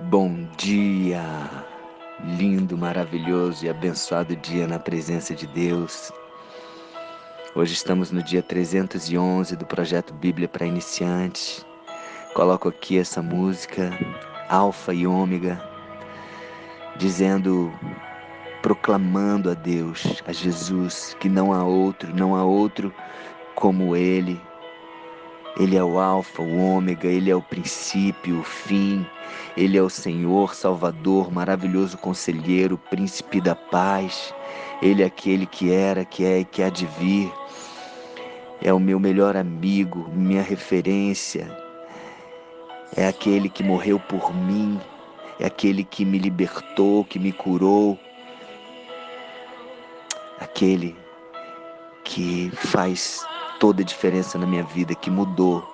Bom dia, lindo, maravilhoso e abençoado dia na presença de Deus. Hoje estamos no dia 311 do projeto Bíblia para Iniciantes. Coloco aqui essa música, Alfa e Ômega, dizendo, proclamando a Deus, a Jesus, que não há outro, não há outro como Ele. Ele é o Alfa, o Ômega, Ele é o princípio, o fim. Ele é o Senhor, Salvador, maravilhoso conselheiro, príncipe da paz. Ele é aquele que era, que é e que há de vir. É o meu melhor amigo, minha referência. É aquele que morreu por mim. É aquele que me libertou, que me curou. Aquele que faz toda a diferença na minha vida, que mudou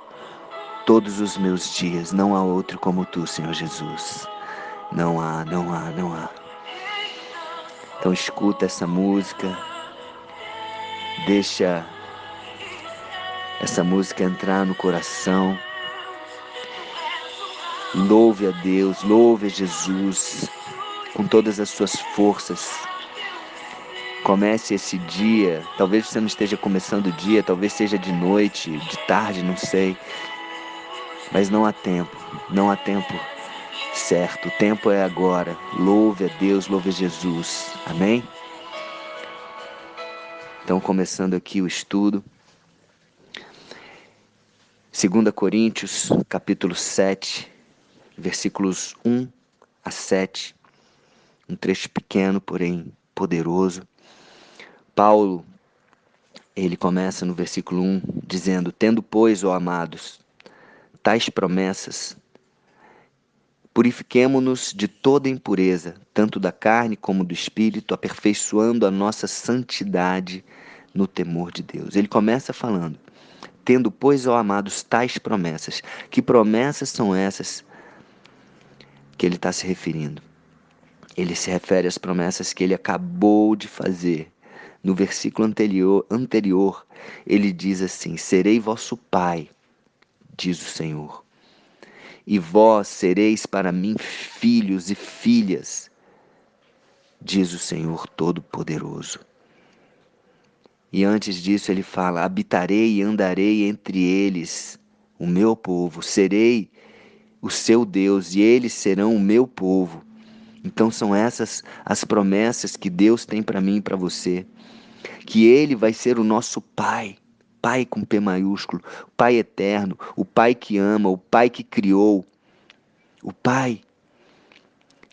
todos os meus dias. Não há outro como tu, Senhor Jesus. Não há, não há, não há. Então escuta essa música, deixa essa música entrar no coração. Louve a Deus, louve a Jesus com todas as suas forças. Comece esse dia, talvez você não esteja começando o dia, talvez seja de noite, de tarde, não sei. Mas não há tempo, não há tempo certo. O tempo é agora. Louve a Deus, louve a Jesus. Amém? Então, começando aqui o estudo. 2 Coríntios, capítulo 7, versículos 1 a 7. Um trecho pequeno, porém poderoso. Paulo, ele começa no versículo 1 dizendo: Tendo, pois, ó amados, tais promessas, purifiquemo-nos de toda impureza, tanto da carne como do espírito, aperfeiçoando a nossa santidade no temor de Deus. Ele começa falando: Tendo, pois, ó amados, tais promessas. Que promessas são essas que ele está se referindo? Ele se refere às promessas que ele acabou de fazer. No versículo anterior, anterior ele diz assim: Serei vosso pai diz o Senhor. E vós sereis para mim filhos e filhas, diz o Senhor Todo-Poderoso. E antes disso ele fala: habitarei e andarei entre eles, o meu povo, serei o seu Deus e eles serão o meu povo. Então são essas as promessas que Deus tem para mim e para você, que ele vai ser o nosso pai Pai com P maiúsculo, Pai eterno, o Pai que ama, o Pai que criou, o Pai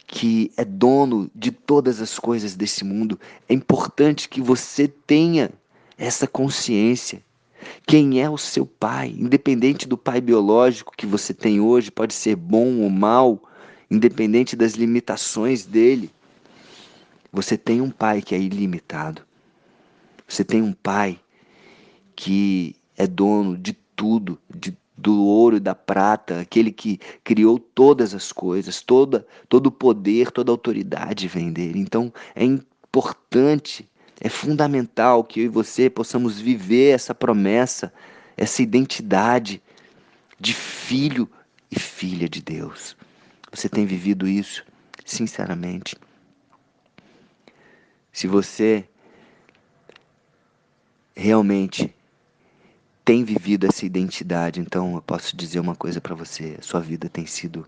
que é dono de todas as coisas desse mundo. É importante que você tenha essa consciência. Quem é o seu pai? Independente do pai biológico que você tem hoje, pode ser bom ou mal, independente das limitações dele. Você tem um pai que é ilimitado. Você tem um pai que é dono de tudo, de, do ouro e da prata, aquele que criou todas as coisas, toda, todo o poder, toda a autoridade vem dele. Então é importante, é fundamental que eu e você possamos viver essa promessa, essa identidade de filho e filha de Deus. Você tem vivido isso, sinceramente? Se você realmente tem vivido essa identidade, então eu posso dizer uma coisa para você: sua vida tem sido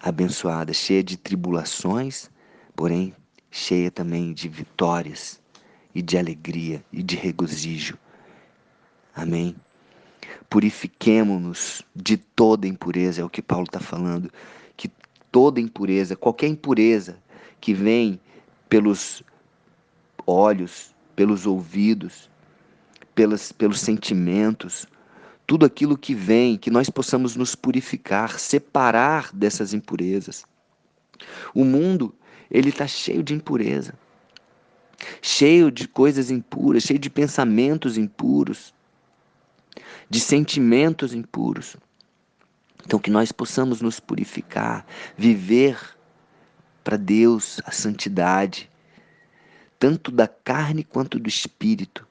abençoada, cheia de tribulações, porém cheia também de vitórias e de alegria e de regozijo. Amém? Purifiquemo-nos de toda impureza, é o que Paulo está falando, que toda impureza, qualquer impureza que vem pelos olhos, pelos ouvidos, pelas, pelos sentimentos, tudo aquilo que vem, que nós possamos nos purificar, separar dessas impurezas. O mundo, ele está cheio de impureza, cheio de coisas impuras, cheio de pensamentos impuros, de sentimentos impuros. Então, que nós possamos nos purificar, viver para Deus a santidade, tanto da carne quanto do espírito,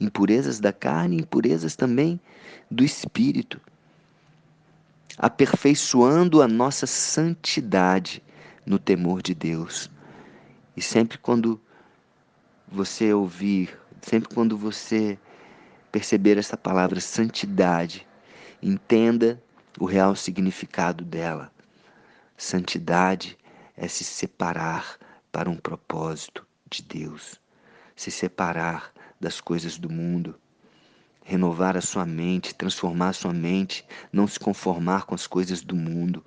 impurezas da carne, impurezas também do espírito. aperfeiçoando a nossa santidade no temor de Deus. E sempre quando você ouvir, sempre quando você perceber essa palavra santidade, entenda o real significado dela. Santidade é se separar para um propósito de Deus, se separar das coisas do mundo, renovar a sua mente, transformar a sua mente, não se conformar com as coisas do mundo.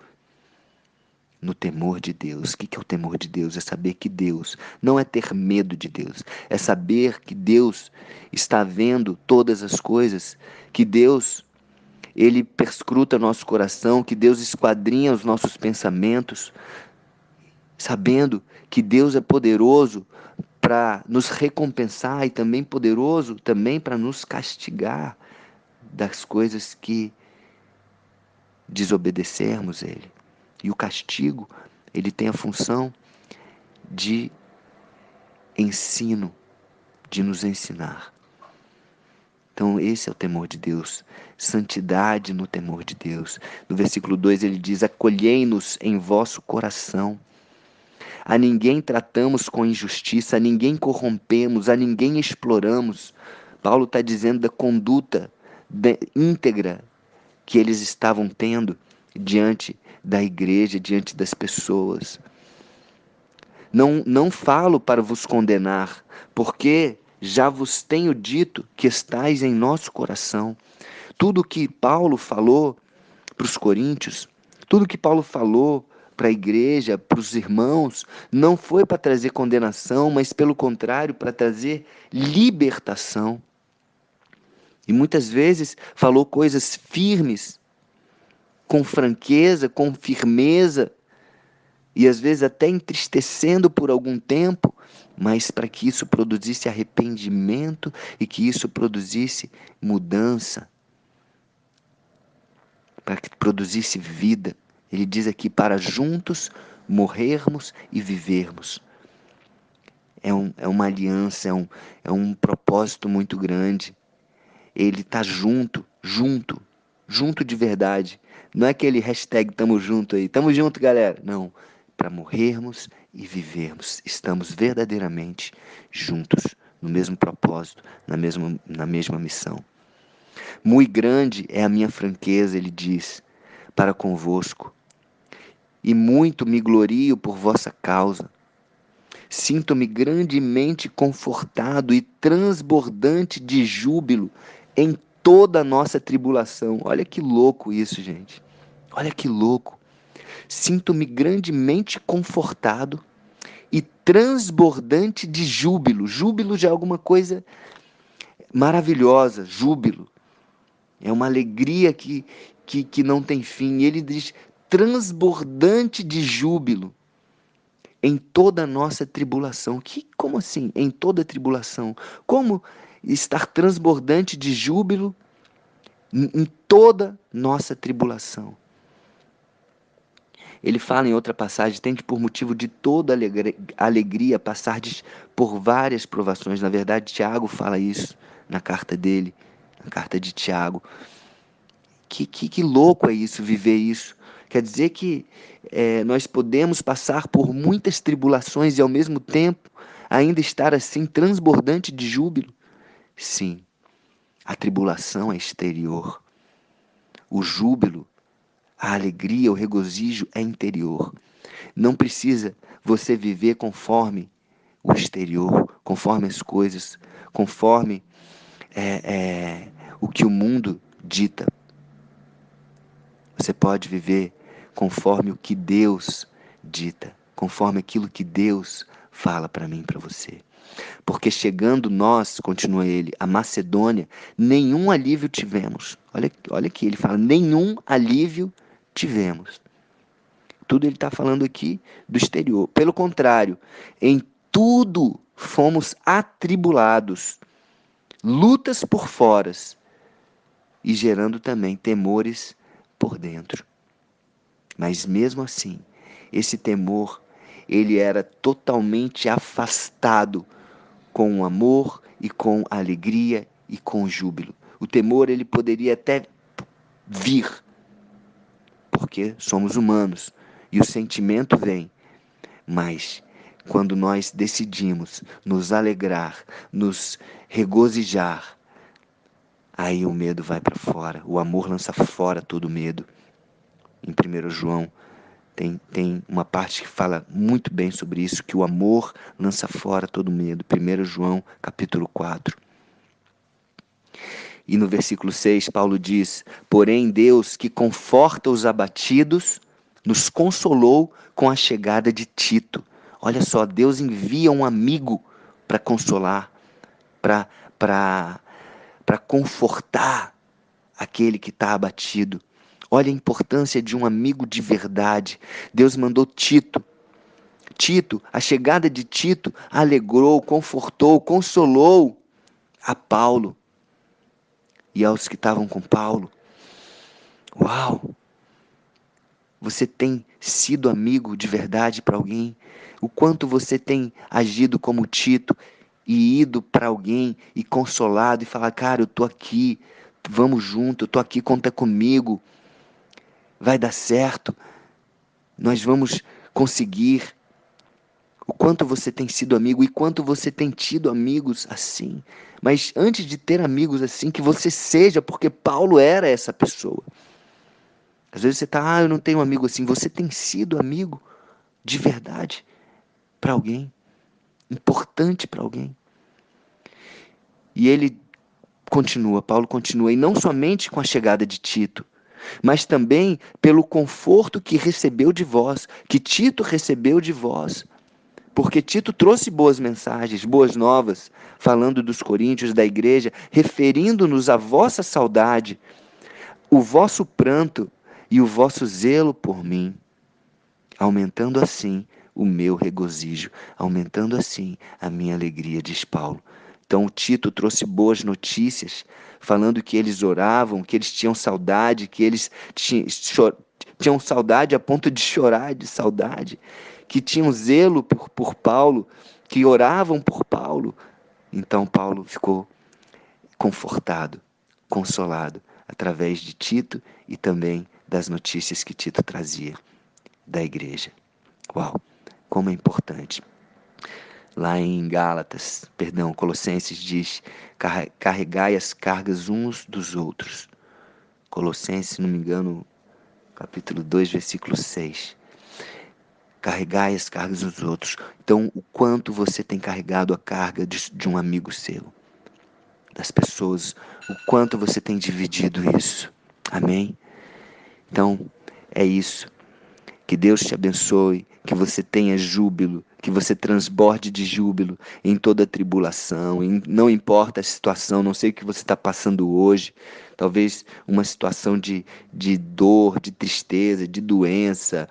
No temor de Deus. O que é o temor de Deus? É saber que Deus não é ter medo de Deus, é saber que Deus está vendo todas as coisas, que Deus ele perscruta nosso coração, que Deus esquadrinha os nossos pensamentos, sabendo que Deus é poderoso para nos recompensar e também poderoso também para nos castigar das coisas que desobedecermos ele. E o castigo, ele tem a função de ensino, de nos ensinar. Então, esse é o temor de Deus. Santidade no temor de Deus. No versículo 2 ele diz: Acolhei-nos em vosso coração. A ninguém tratamos com injustiça, a ninguém corrompemos, a ninguém exploramos. Paulo está dizendo da conduta íntegra que eles estavam tendo diante da igreja, diante das pessoas. Não, não falo para vos condenar, porque já vos tenho dito que estáis em nosso coração. Tudo que Paulo falou para os coríntios, tudo que Paulo falou para a igreja, para os irmãos, não foi para trazer condenação, mas pelo contrário, para trazer libertação. E muitas vezes falou coisas firmes, com franqueza, com firmeza, e às vezes até entristecendo por algum tempo, mas para que isso produzisse arrependimento e que isso produzisse mudança, para que produzisse vida. Ele diz aqui: para juntos morrermos e vivermos. É, um, é uma aliança, é um, é um propósito muito grande. Ele está junto, junto, junto de verdade. Não é aquele hashtag tamo junto aí, tamo junto, galera. Não, para morrermos e vivermos. Estamos verdadeiramente juntos, no mesmo propósito, na mesma, na mesma missão. Muito grande é a minha franqueza, ele diz, para convosco, e muito me glorio por vossa causa. Sinto-me grandemente confortado e transbordante de júbilo em toda a nossa tribulação. Olha que louco isso, gente. Olha que louco sinto-me grandemente confortado e transbordante de júbilo. Júbilo de alguma coisa maravilhosa, júbilo. É uma alegria que, que, que não tem fim. E ele diz transbordante de júbilo em toda a nossa tribulação. Que, como assim? Em toda tribulação. Como estar transbordante de júbilo em toda nossa tribulação? Ele fala em outra passagem: tem que, por motivo de toda alegria, passar por várias provações. Na verdade, Tiago fala isso na carta dele, na carta de Tiago. Que, que, que louco é isso, viver isso. Quer dizer que é, nós podemos passar por muitas tribulações e, ao mesmo tempo, ainda estar assim transbordante de júbilo? Sim, a tribulação é exterior. O júbilo a alegria, o regozijo é interior. Não precisa você viver conforme o exterior, conforme as coisas, conforme é, é, o que o mundo dita. Você pode viver conforme o que Deus dita, conforme aquilo que Deus fala para mim, para você. Porque chegando nós, continua ele, a Macedônia, nenhum alívio tivemos. Olha, olha aqui, ele fala: nenhum alívio tivemos tivemos. Tudo ele está falando aqui do exterior. Pelo contrário, em tudo fomos atribulados, lutas por fora e gerando também temores por dentro. Mas mesmo assim, esse temor, ele era totalmente afastado com o amor e com alegria e com júbilo. O temor ele poderia até vir, porque somos humanos e o sentimento vem. Mas quando nós decidimos nos alegrar, nos regozijar, aí o medo vai para fora, o amor lança fora todo medo. Em 1 João tem, tem uma parte que fala muito bem sobre isso, que o amor lança fora todo medo. 1 João capítulo 4. E no versículo 6, Paulo diz: Porém, Deus que conforta os abatidos, nos consolou com a chegada de Tito. Olha só, Deus envia um amigo para consolar, para confortar aquele que está abatido. Olha a importância de um amigo de verdade. Deus mandou Tito. Tito, a chegada de Tito alegrou, confortou, consolou a Paulo e aos que estavam com Paulo. Uau! Você tem sido amigo de verdade para alguém? O quanto você tem agido como Tito e ido para alguém e consolado e falar: Cara, eu tô aqui, vamos junto, eu tô aqui, conta comigo vai dar certo, nós vamos conseguir. O quanto você tem sido amigo e quanto você tem tido amigos assim. Mas antes de ter amigos assim, que você seja, porque Paulo era essa pessoa. Às vezes você está, ah, eu não tenho amigo assim. Você tem sido amigo de verdade para alguém, importante para alguém. E ele continua, Paulo continua, e não somente com a chegada de Tito, mas também pelo conforto que recebeu de vós, que Tito recebeu de vós. Porque Tito trouxe boas mensagens, boas novas, falando dos coríntios, da igreja, referindo-nos à vossa saudade, o vosso pranto e o vosso zelo por mim, aumentando assim o meu regozijo, aumentando assim a minha alegria, diz Paulo. Então, Tito trouxe boas notícias, falando que eles oravam, que eles tinham saudade, que eles tinham saudade a ponto de chorar de saudade, que tinham zelo por, por Paulo, que oravam por Paulo. Então, Paulo ficou confortado, consolado, através de Tito e também das notícias que Tito trazia da igreja. Uau, como é importante lá em Gálatas, perdão, Colossenses diz: carregai as cargas uns dos outros. Colossenses, se não me engano, capítulo 2, versículo 6. Carregai as cargas dos outros. Então, o quanto você tem carregado a carga de, de um amigo seu, das pessoas, o quanto você tem dividido isso. Amém? Então, é isso. Que Deus te abençoe, que você tenha júbilo, que você transborde de júbilo em toda tribulação, em, não importa a situação, não sei o que você está passando hoje, talvez uma situação de, de dor, de tristeza, de doença.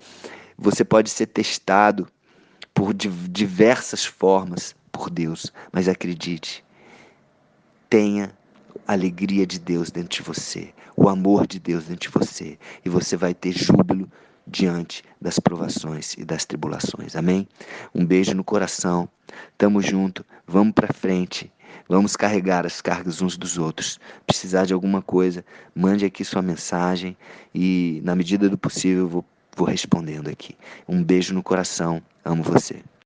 Você pode ser testado por diversas formas por Deus, mas acredite, tenha a alegria de Deus dentro de você, o amor de Deus dentro de você, e você vai ter júbilo diante das provações e das tribulações. Amém? Um beijo no coração. Tamo junto. Vamos para frente. Vamos carregar as cargas uns dos outros. Precisar de alguma coisa, mande aqui sua mensagem e, na medida do possível, eu vou, vou respondendo aqui. Um beijo no coração. Amo você.